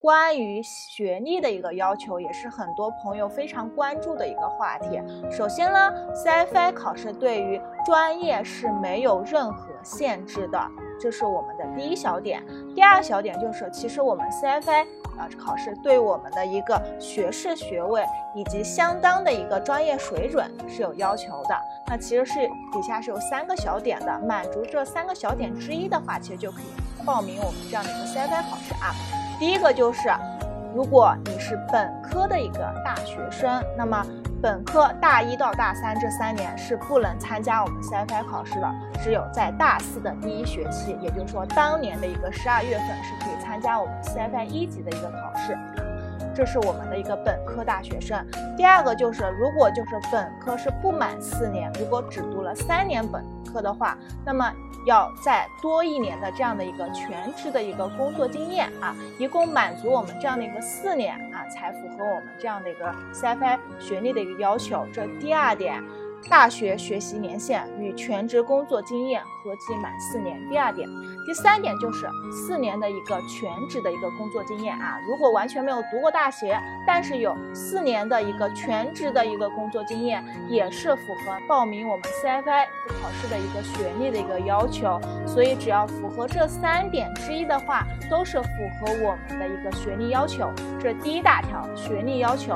关于学历的一个要求，也是很多朋友非常关注的一个话题。首先呢，CFA 考试对于专业是没有任何限制的，这是我们的第一小点。第二小点就是，其实我们 CFA 啊考试对我们的一个学士学位以及相当的一个专业水准是有要求的。那其实是底下是有三个小点的，满足这三个小点之一的话，其实就可以报名我们这样的一个 CFA 考试啊。第一个就是，如果你是本科的一个大学生，那么本科大一到大三这三年是不能参加我们 CFA 考试的，只有在大四的第一学期，也就是说当年的一个十二月份是可以参加我们 CFA 一级的一个考试。这是我们的一个本科大学生。第二个就是，如果就是本科是不满四年，如果只读了三年本科的话，那么要再多一年的这样的一个全职的一个工作经验啊，一共满足我们这样的一个四年啊，才符合我们这样的一个三非学历的一个要求。这第二点。大学学习年限与全职工作经验合计满四年。第二点，第三点就是四年的一个全职的一个工作经验啊。如果完全没有读过大学，但是有四年的一个全职的一个工作经验，也是符合报名我们 C F I 考试的一个学历的一个要求。所以只要符合这三点之一的话，都是符合我们的一个学历要求。这第一大条，学历要求。